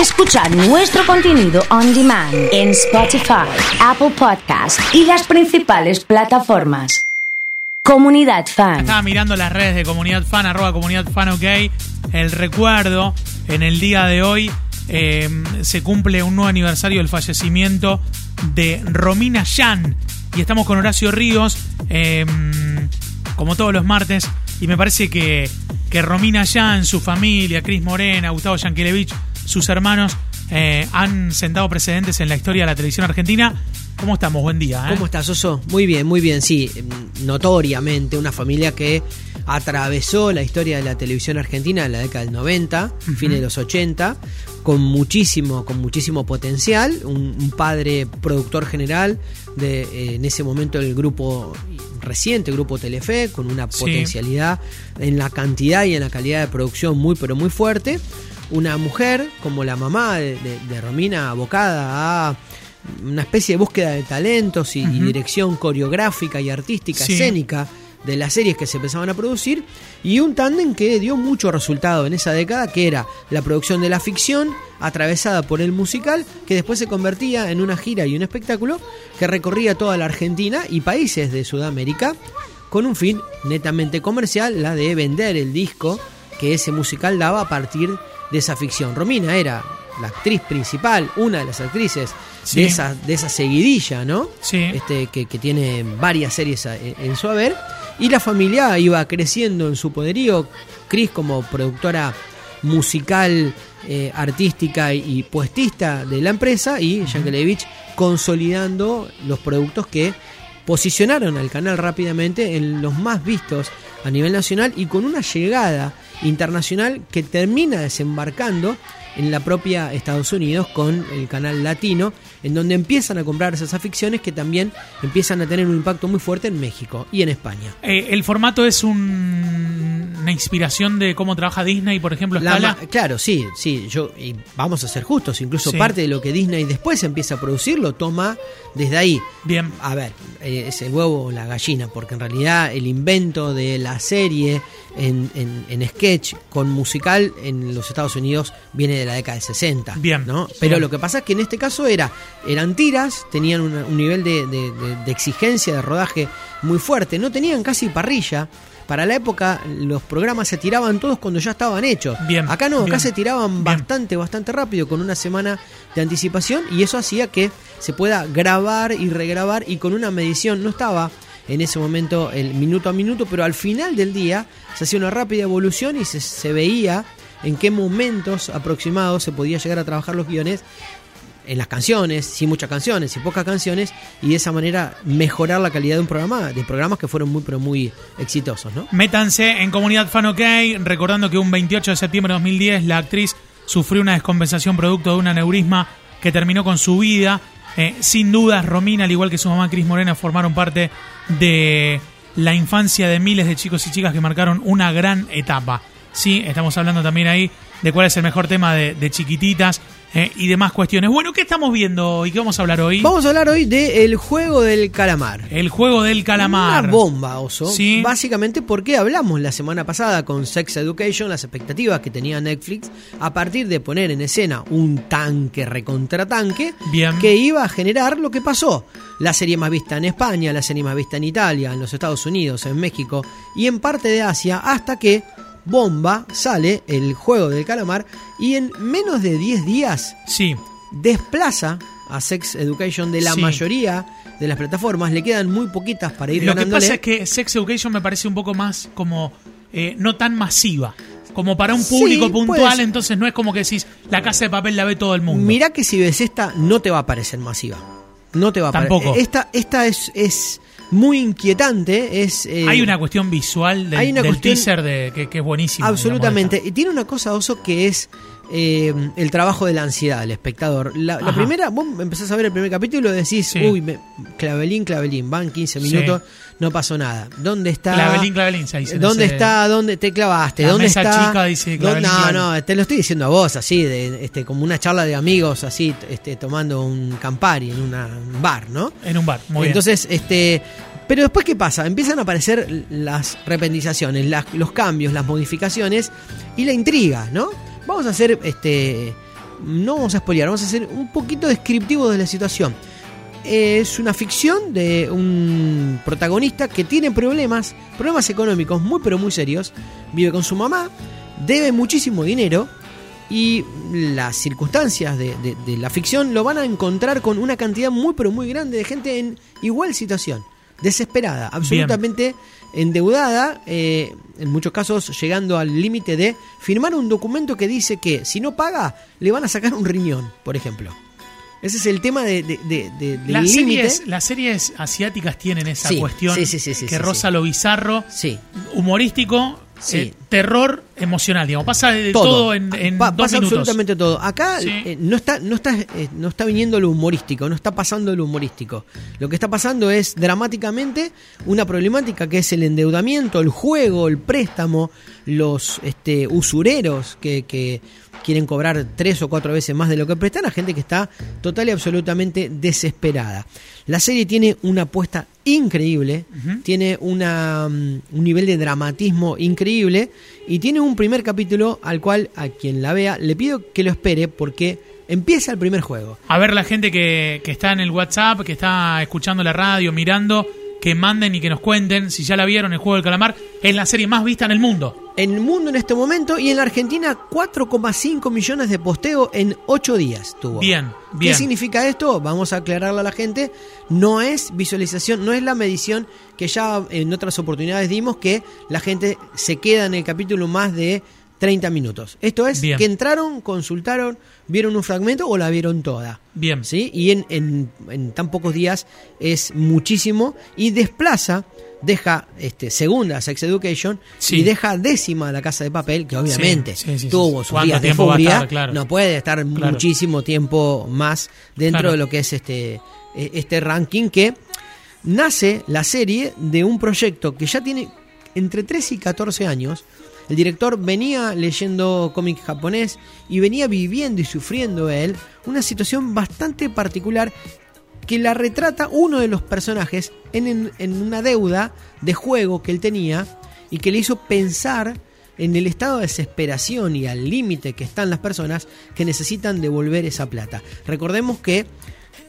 Escuchar nuestro contenido on demand en Spotify, Apple Podcast y las principales plataformas. Comunidad Fan. Estaba mirando las redes de Comunidad Fan, arroba Comunidad Fan OK. El recuerdo, en el día de hoy eh, se cumple un nuevo aniversario del fallecimiento de Romina Yan. Y estamos con Horacio Ríos, eh, como todos los martes. Y me parece que, que Romina Yan, su familia, Cris Morena, Gustavo Yankelevich, sus hermanos, eh, han sentado precedentes en la historia de la televisión argentina. ¿Cómo estamos? Buen día. ¿eh? ¿Cómo estás, Oso? Muy bien, muy bien, sí. Notoriamente, una familia que atravesó la historia de la televisión argentina en la década del 90, fines de los 80, con muchísimo, con muchísimo potencial. Un, un padre productor general de eh, en ese momento el grupo reciente, grupo Telefe, con una Sí. potencialidad en la cantidad y en la calidad de producción muy, pero muy fuerte. Una mujer como la mamá de, de- de Romina, abocada a una especie de búsqueda de talentos y, dirección coreográfica y artística, Sí. escénica de las series que se empezaban a producir y un tándem que dio mucho resultado en esa década que era la producción de la ficción atravesada por el musical que después se convertía en una gira y un espectáculo que recorría toda la Argentina y países de Sudamérica con un fin netamente comercial, la de vender el disco que ese musical daba a partir de esa ficción. Romina era la actriz principal, una de las actrices Sí. de, esa, de esa seguidilla, ¿no? Sí. Este, que, que tiene varias series a- en, su haber. Y la familia iba creciendo en su poderío. Cris como productora musical, eh, artística y puestista de la empresa y Yankelevich consolidando los productos que posicionaron al canal rápidamente en los más vistos a nivel nacional y con una llegada internacional que termina desembarcando en la propia Estados Unidos con el canal latino, en donde empiezan a comprar esas aficiones que también empiezan a tener un impacto muy fuerte en México y en España. Eh, el formato es un- una inspiración de cómo trabaja Disney, por ejemplo, La Scala. ma- claro, sí, sí, yo y vamos a ser justos, incluso Sí. parte de lo que Disney después empieza a producir lo toma desde ahí. Bien. A ver, eh, es el huevo o la gallina, porque en realidad el invento de la serie en, en- en sketch con musical en los Estados Unidos viene de la década de 60. Bien, ¿no? Pero bien. lo que pasa es que en este caso era, eran tiras, tenían una- un nivel de, de- de- de exigencia de rodaje muy fuerte, no tenían casi parrilla. Para la época los programas se tiraban todos cuando ya estaban hechos. Bien, Acá no, acá bien, se tiraban bastante, bastante rápido, con una semana de anticipación, y eso hacía que se pueda grabar y regrabar y con una medición, no estaba en ese momento el minuto a minuto, pero al final del día se hacía una rápida evolución y se, se veía en qué momentos aproximados se podía llegar a trabajar los guiones en las canciones, sin muchas canciones, sin pocas canciones, y de esa manera mejorar la calidad de un programa, de programas que fueron muy pero muy exitosos, ¿no? Métanse en Comunidad Fan OK, recordando que un 28 de septiembre de 2010 la actriz sufrió una descompensación producto de un aneurisma que terminó con su vida. Eh, sin dudas, Romina, al igual que su mamá Cris Morena, formaron parte de la infancia de miles de chicos y chicas que marcaron una gran etapa. Sí, estamos hablando también ahí de cuál es el mejor tema de, de chiquititas eh, y demás cuestiones. Bueno, ¿qué estamos viendo y qué vamos a hablar hoy? Vamos a hablar hoy de El juego del calamar. El juego del calamar. Una bomba, oso. Sí. Básicamente porque hablamos la semana pasada con Sex Education, las expectativas que tenía Netflix a partir de poner en escena un tanque recontratanque Bien. que iba a generar lo que pasó. La serie más vista en España, la serie más vista en Italia, en los Estados Unidos, en México y en parte de Asia, hasta que bomba sale el juego del calamar y en menos de 10 días Sí, desplaza a Sex Education de la Sí. mayoría de las plataformas. Le quedan muy poquitas para ir Lo que pasa es que Sex Education me parece un poco más como eh, no tan masiva. Como para un público puntual, entonces no es como que decís, la casa de papel la ve todo el mundo. Mirá que si ves esta, no te va a parecer masiva. No te va a Tampoco. parecer. Esta, esta es, es muy inquietante. Es, eh, hay una cuestión visual del, hay una del cuestión- teaser de, que, que es buenísimo. Absolutamente. Y tiene una cosa, Oso, que es eh, el trabajo de la ansiedad del espectador. La, la primera, vos empezás a ver el primer capítulo y decís, Sí. uy, me- clavelín, clavelín, van 15 Sí. minutos, no pasó nada. ¿Dónde está? Clavelín, clavelín, se dice ¿Dónde ese- está? ¿Dónde te clavaste? La ¿Dónde mesa está? chica dice ¿Dó- clavelín, No, clavelín. no, te lo estoy diciendo a vos, así, de, este, como una charla de amigos, así, este, tomando un Campari en una- un bar, ¿no? En un bar, muy Entonces, este. Pero después, ¿qué pasa? Empiezan a aparecer las rependizaciones, las- los cambios, las modificaciones y la intriga, ¿no? Vamos a hacer este no vamos a spoilear, vamos a ser un poquito descriptivos de la situación. Es una ficción de un protagonista que tiene problemas, problemas económicos muy pero muy serios. Vive con su mamá, debe muchísimo dinero y las circunstancias de, de- de la ficción lo van a encontrar con una cantidad muy pero muy grande de gente en igual situación, desesperada, absolutamente endeudada, eh, en muchos casos llegando al límite de firmar un documento que dice que si no paga le van a sacar un riñón, por ejemplo. Ese es el tema de, de- de- de- Las series, las series asiáticas tienen esa Sí, cuestión sí, sí, que roza lo bizarro, humorístico, Sí. eh, terror emocional, digamos. Pasa de todo, todo, en, en Pa- dos pasa minutos. absolutamente todo. Acá Sí. eh, no está, no está, eh, no está viniendo lo humorístico, no está pasando lo humorístico. Lo que está pasando es dramáticamente una problemática que es el endeudamiento, el juego, el préstamo, los este, usureros que, que quieren cobrar tres o cuatro veces más de lo que prestan a gente que está total y absolutamente desesperada. La serie tiene una apuesta increíble, tiene una, mm, un nivel de dramatismo increíble y tiene un primer capítulo al cual a quien la vea le pido que lo espere porque empieza el primer juego. A ver la gente que, que está en el WhatsApp, que está escuchando la radio, mirando, que manden y que nos cuenten si ya la vieron el juego del calamar. Es la serie más vista en el mundo. En el mundo en este momento y en la Argentina 4,5 millones de posteo en 8 días tuvo. Bien, ¿Qué bien. significa esto? Vamos a aclararle a la gente. No es visualización, no es la medición que ya en otras oportunidades dimos que la gente se queda en el capítulo más de 30 minutos. Esto es Bien. que entraron, consultaron, vieron un fragmento o la vieron toda. Bien. ¿sí? Y en, en- en tan pocos días es muchísimo y desplaza, deja este, segunda Sex Education Sí. y deja décima La Casa de Papel, que obviamente Sí, sí, sí, tuvo sus ¿Cuánto días de furia, estar? Claro. no puede estar Claro. muchísimo tiempo más dentro Claro. de lo que es este, eh, este ranking que nace la serie de un proyecto que ya tiene entre 13 y 14 años. El director venía leyendo cómic japonés y venía viviendo y sufriendo él una situación bastante particular que la retrata uno de los personajes en, en- en una deuda de juego que él tenía y que le hizo pensar en el estado de desesperación y al límite que están las personas que necesitan devolver esa plata. Recordemos que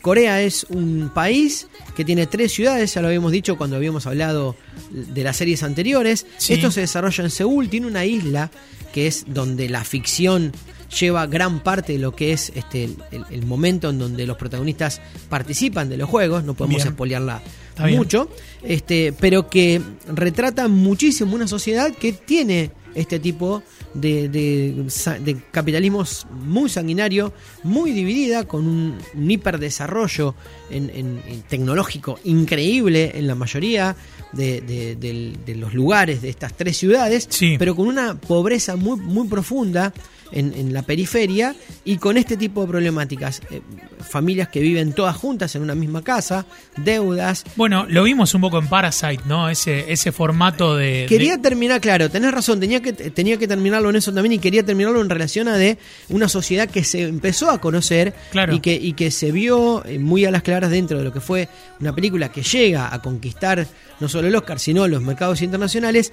Corea es un país que tiene tres ciudades, ya lo habíamos dicho cuando habíamos hablado de las series anteriores. Sí. Esto se desarrolla en Seúl, tiene una isla que es donde la ficción lleva gran parte de lo que es este el, el momento en donde los protagonistas participan de los juegos, no podemos espolearla bien. mucho, este, pero que retrata muchísimo una sociedad que tiene este tipo de, de de capitalismo muy sanguinario, muy dividida, con un, un hiperdesarrollo en, en- en tecnológico increíble en la mayoría de, de los lugares de estas tres ciudades, Sí. pero con una pobreza muy, muy profunda en, en la periferia y con este tipo de problemáticas. Eh, familias que viven todas juntas en una misma casa, deudas, Bueno, lo vimos un poco en Parasite, ¿no? Ese, ese formato de. Quería de- terminar, claro, tenés razón, tenía que, tenía que terminarlo en eso también y quería terminarlo en relación a de una sociedad que se empezó a conocer Claro. y, que, y que se vio eh, muy a las claras dentro de lo que fue una película que llega a conquistar no solo el Oscar, sino los mercados internacionales.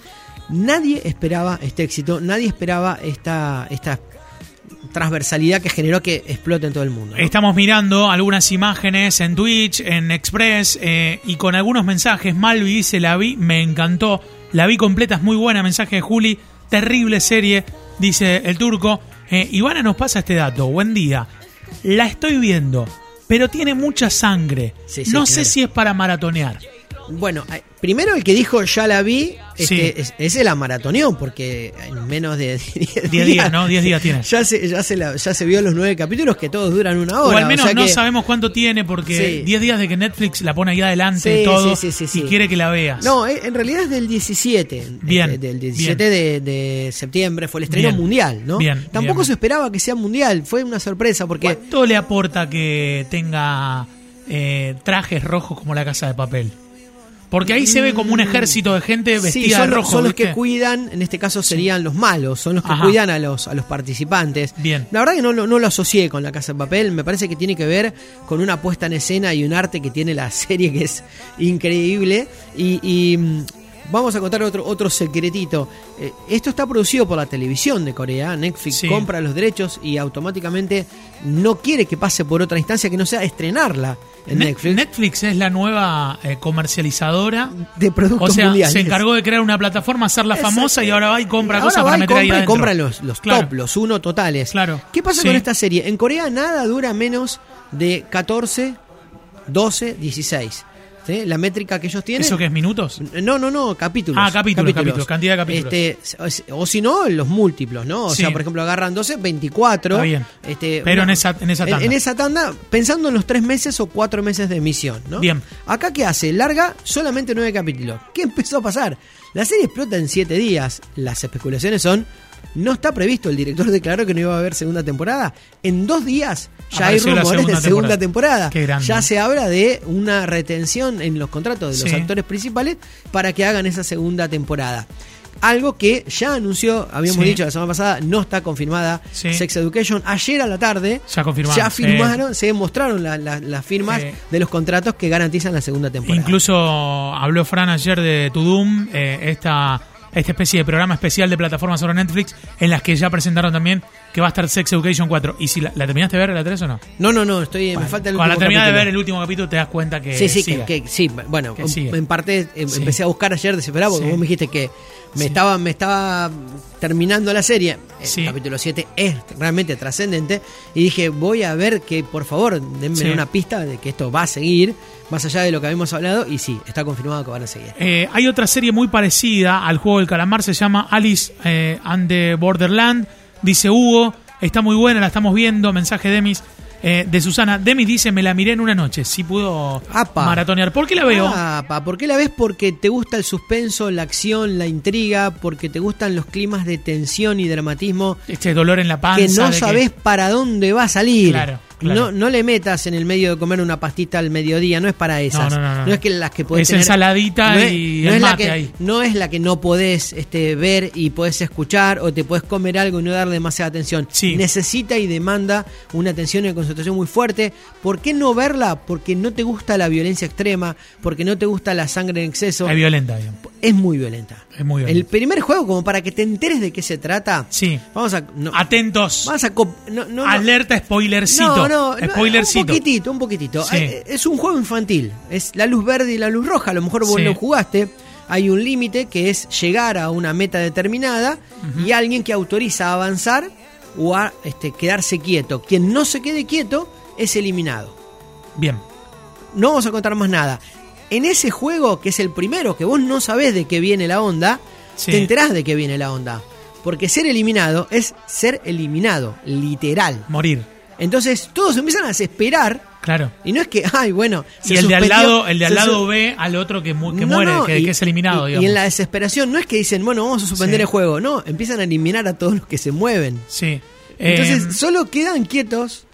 Nadie esperaba este éxito, nadie esperaba esta, esta transversalidad que generó que explote en todo el mundo. ¿no? Estamos mirando algunas imágenes en Twitch, en Express eh, y con algunos mensajes. Malvi dice: La vi, me encantó. La vi completa, es muy buena. Mensaje de Juli, terrible serie, dice el turco. Eh, Ivana nos pasa este dato. Buen día. La estoy viendo, pero tiene mucha sangre. Sí, sí, no claro. sé si es para maratonear. Bueno, eh, primero el que dijo ya la vi, este, Sí. es- ese la maratoneó, porque en menos de 10 10 días, ¿no? 10 días tiene. Ya se, ya, se la- ya se vio los nueve capítulos que todos duran una hora. o al menos sea no que- sabemos cuánto tiene porque Sí. 10 días de que Netflix la pone ahí adelante Sí, todo y quiere que la veas. No, eh, en realidad es del 17. Bien, eh, Del 17 de, de septiembre fue el estreno Bien. mundial, ¿no? Bien, Tampoco bien. se esperaba que sea mundial, fue una sorpresa porque... ¿Cuánto le aporta que tenga eh, trajes rojos como la casa de papel? Porque ahí se ve como un ejército de gente vestida. Sí, son, de rojo. son los que cuidan, en este caso serían los malos, son los que Ajá. cuidan a los, a los participantes. Bien. La verdad que no, lo- no lo asocié con la Casa de Papel, me parece que tiene que ver con una puesta en escena y un arte que tiene la serie que es increíble. Y, y, mm, Vamos a contar otro, otro secretito. Eh, esto está producido por la televisión de Corea. Netflix Sí. compra los derechos y automáticamente no quiere que pase por otra instancia que no sea estrenarla Netflix. Netflix es la nueva eh, comercializadora. de productos O sea, mundiales. se encargó de crear una plataforma, hacerla famosa y ahora va y compra Ahora cosas va para y meter ahí compra y adentro. compra los, los Claro. top, los uno totales. Claro. ¿Qué pasa Sí. con esta serie? En Corea nada dura menos de 14, 12, 16. ¿Sí? La métrica que ellos tienen. ¿Eso qué es minutos? No, no, no, capítulos. Ah, capítulos, capítulos, cantidad de capítulos. Este, o, si no, los múltiplos, ¿no? O Sí. sea, por ejemplo, agarran 12, 24. Está bien. Este, Pero en esa- en esa tanda. En, esa tanda, pensando en los tres meses o cuatro meses de emisión, ¿no? Bien. Acá, ¿qué hace? Larga solamente nueve capítulos. ¿Qué empezó a pasar? La serie explota en siete días. Las especulaciones son. No está previsto, el director declaró que no iba a haber segunda temporada. En dos días ya hay Apareció rumores de segunda temporada. temporada. Qué grande. Ya se habla de una retención en los contratos de los Sí. actores principales para que hagan esa segunda temporada. Algo que ya anunció, habíamos Sí. dicho la semana pasada, no está confirmada. Sí. Sex Education. Ayer a la tarde Ya ya firmaron, se mostraron la- la- las firmas de los contratos que garantizan la segunda temporada. Incluso habló Fran ayer de Tudum, eh, esta, esta especie de programa especial de plataformas sobre Netflix, en las que ya presentaron también que va a estar Sex Education 4. ¿Y si la, la terminaste de ver la 3 o no? No, no, no, estoy, me falta el Cuando la último terminás de ver el último capítulo te das cuenta que Sí, sí, sigue. que, que- sí, bueno, Que en parte Sí. empecé a buscar ayer desesperado porque Sí. vos me dijiste que me Sí. estaba me estaba terminando la serie. El Sí. capítulo 7 es realmente trascendente y dije, voy a ver que por favor denme Sí. una pista de que esto va a seguir más allá de lo que habíamos hablado y sí, está confirmado que van a seguir. Eh, hay otra serie muy parecida al juego del calamar, se llama Alice eh, and the Borderland. Dice Hugo, está muy buena, la estamos viendo. Mensaje de Demis, eh, de Susana. Demis dice, me la miré en una noche. Sí pudo Apa. maratonear. ¿Por qué la veo? Ah, pa, ¿Por qué la ves? Porque te gusta el suspenso, la acción, la intriga, porque te gustan los climas de tensión y dramatismo Este dolor en la panza. que no sabes para dónde va a salir. Claro, claro. No, no le metas en el medio de comer una pastita al mediodía, no es para esas. No, no, no, no. es que las que podés Es tener- ensaladita no es- y no el es la que, ahí. No es la que no podés este, ver y podés escuchar o te podés comer algo y no darle demasiada atención. Sí. Necesita y demanda una atención y concentración muy fuerte. ¿Por qué no verla? Porque no te gusta la violencia extrema, porque no te gusta la sangre en exceso. Es violenta, digamos. Es muy violenta. Es muy El violenta. primer juego, como para que te enteres de qué se trata. Sí. Vamos a. Atentos. Vamos a. no, no. Alerta spoilercito. No, no, no, Spoilercito. un poquitito, un poquitito. Sí. Eh, Es un juego infantil. Es la luz verde y la luz roja. A lo mejor vos Sí. lo jugaste. Hay un límite que es llegar a una meta determinada y alguien que autoriza a avanzar o a este, quedarse quieto. Quien no se quede quieto es eliminado. Bien. No vamos a contar más nada. En ese juego, que es el primero, que vos no sabés de qué viene la onda, Sí. te enterás de qué viene la onda. Porque ser eliminado es ser eliminado, literal. Morir. Entonces todos empiezan a desesperar. Claro. Y no es que, ay, bueno. Y el de al lado, el de al lado ve al otro que, mu- que No, muere, no, que, y- que es eliminado, y, digamos. y en la desesperación, no es que dicen, bueno, vamos a suspender Sí. el juego. No, empiezan a eliminar a todos los que se mueven. Sí. Entonces, Eh, solo quedan quietos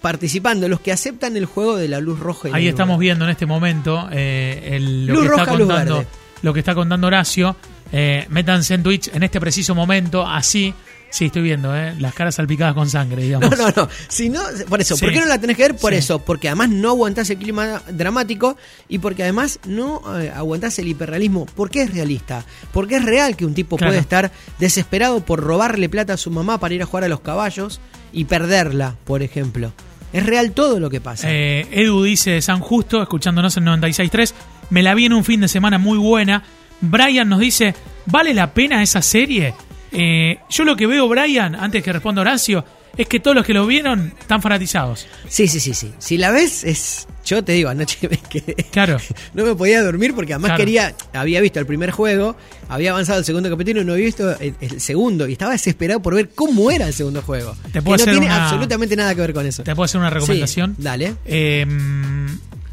participando los que aceptan el juego de la luz roja y ahí estamos viendo en este momento eh, el- lo, Luz que está roja, contando, lo que está contando Horacio. Eh, métanse en Twitch en este preciso momento, así. Sí, estoy viendo, eh, las caras salpicadas con sangre, digamos. No, no, no. Si no, por eso, ¿por qué no la tenés que ver? Por Sí. eso, porque además no aguantás el clima dramático y porque además no eh, aguantás el hiperrealismo. Porque es realista. Porque es real que un tipo Claro. puede estar desesperado por robarle plata a su mamá para ir a jugar a los caballos y perderla, por ejemplo. Es real todo lo que pasa. Eh, Edu dice San Justo, escuchándonos en 96.3. Me la vi en un fin de semana muy buena. Brian nos dice, ¿vale la pena esa serie? Eh, yo lo que veo, Brian, antes que responda Horacio, es que todos los que lo vieron están fanatizados. Sí, sí, sí, sí. Si la ves, es. Yo te digo, anoche me quedé. Claro. No me podía dormir porque además Claro. quería. Había visto el primer juego, había avanzado el segundo capítulo y no había visto el, el segundo. Y estaba desesperado por ver cómo era el segundo juego. Te Que puedo no hacer tiene una- absolutamente nada que ver con eso. ¿Te puedo hacer una recomendación? Sí, dale. Eh,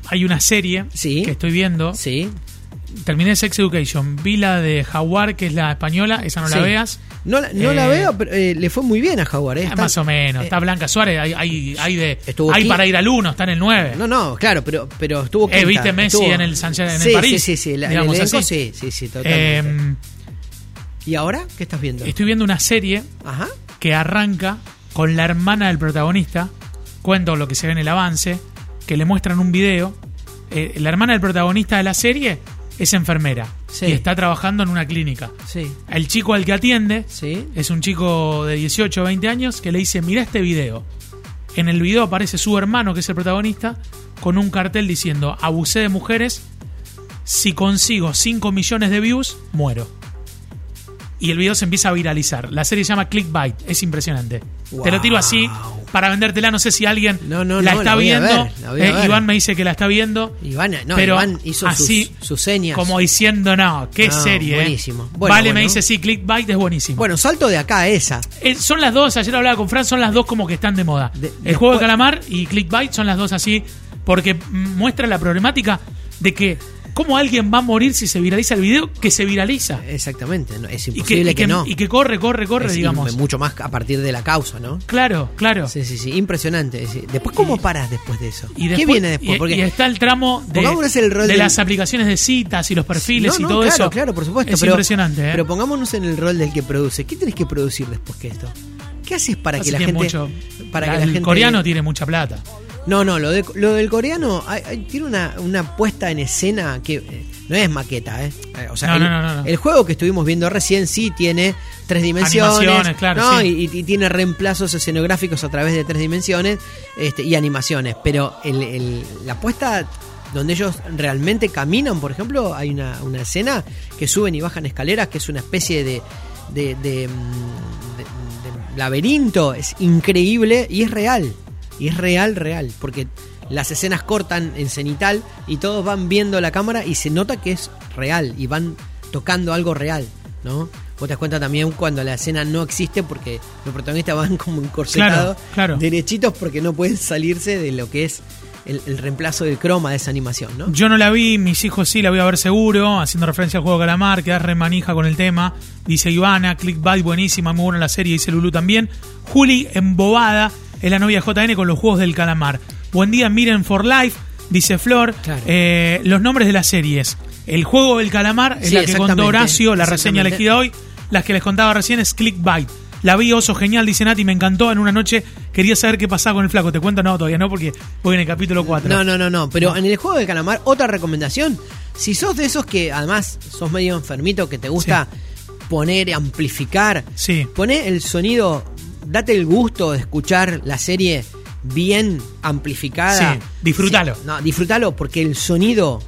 hay una serie Sí. que estoy viendo. Sí. Terminé Sex Education. Vi la de Jaguar, que es la española. Esa no la veas. No, la- no la Eh, veo, pero eh, le fue muy bien a Jaguar. eh. Está- más o menos. eh, está Blanca Suárez. Hay, hay, hay de, hay para ir al 1, está en el 9. No, no, claro, pero, pero estuvo Eh, quinta, ¿viste Messi estuvo- en el San- en el sí, París? Sí, sí, sí. la- el Digamos elenco, así. sí, sí, sí, totalmente. Eh, ¿Y ahora qué estás viendo? estoy viendo una serie Ajá. que arranca con la hermana del protagonista. Cuento lo que se ve en el avance. Que le muestran un video. Eh, la hermana del protagonista de la serie es enfermera. Sí. y está trabajando en una clínica. Sí. El chico al que atiende Sí. es un chico de 18 o 20 años que le dice, mira este video. En el video aparece su hermano, que es el protagonista, con un cartel diciendo, abusé de mujeres, si consigo 5 millones de views, muero. Y el video se empieza a viralizar. La serie se llama Clickbait, es impresionante. Te lo tiro así para vendértela, no sé si alguien No, no, la no, está la viendo. ver, Eh. Iván me dice que la está viendo. Iván, no, pero Iván hizo así, sus, sus señas. Como diciendo, no, qué serie. eh". buenísimo. Bueno, vale, me dice, sí, Clickbait es buenísimo. Bueno, salto de acá a esa. Eh, son las dos, ayer hablaba con Fran, son las dos como que están de moda. De- el después- juego de calamar y Clickbait son las dos así, porque muestra la problemática de que cómo alguien va a morir si se viraliza el video, que se viraliza. Exactamente, no, es Y que, imposible y que, que- no. y que corre, corre, corre, Es digamos. mucho más a partir de la causa, ¿no? Claro, claro. Sí, sí, sí, impresionante. Después, ¿cómo paras después de eso? Y ¿Qué viene después? y- Porque y está el tramo de, el rol de del- las aplicaciones de citas y los perfiles No, y todo claro, eso. Claro, por supuesto. Es pero, impresionante, ¿eh? Pero pongámonos en el rol del que produce. ¿Qué tenés que producir después que esto? ¿Qué haces para que la gente. mucho- para la- que la el gente. coreano tiene mucha plata. No, no, lo, de- lo del coreano hay- hay- tiene una, una puesta en escena que eh, no es maqueta, ¿eh? Eh, O sea, No, el, no, no, el juego que estuvimos viendo recién sí tiene tres dimensiones. Claro, y, y tiene reemplazos escenográficos a través de tres dimensiones este, y animaciones. Pero el- el- la puesta donde ellos realmente caminan, por ejemplo, hay una, una escena que suben y bajan escaleras, que es una especie de, de, de, mm, de- de laberinto. Es increíble y es real. Y es real, real. Porque las escenas cortan en cenital y todos van viendo la cámara y se nota que es real y van tocando algo real, ¿no? Vos te das cuenta también cuando la escena no existe porque los protagonistas van como encorsetados, Claro, claro. derechitos porque no pueden salirse de lo que es el, el reemplazo del croma de esa animación, ¿no? Yo no la vi, mis hijos sí la voy a ver seguro, haciendo referencia al juego calamar, quedás re manija con el tema. Dice Ivana, Clickbait buenísima, muy buena la serie, dice Lulu también. Juli, embobada, es la novia de JN con los juegos del calamar. Buen día, miren for life, dice Flor. Claro. Eh, los nombres de las series. El juego del calamar es Sí, la que contó Horacio, la reseña elegida hoy. Las que les contaba recién es Clickbait. La vi, oso genial, dice Nati, me encantó. En una noche quería saber qué pasaba con el flaco. ¿Te cuento? No, todavía no, porque voy en el capítulo 4. No, no, no, no. Pero en el juego del calamar, otra recomendación. Si sos de esos que además sos medio enfermito, que te gusta poner, amplificar, Sí. poné el sonido, date el gusto de escuchar la serie bien amplificada. Sí, disfrútalo. Sí, no, disfrútalo porque el sonido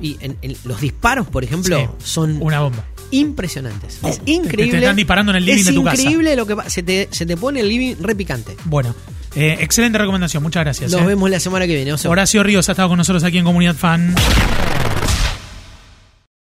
y en- en los disparos, por ejemplo, Sí, son Una bomba. impresionantes. Es increíble. Te están disparando en el living es de tu casa. increíble lo que se te, se te pone el living repicante. Bueno, eh, excelente recomendación, muchas gracias. Nos eh. vemos la semana que viene. Horacio Ríos ha estado con nosotros aquí en Comunidad Fan.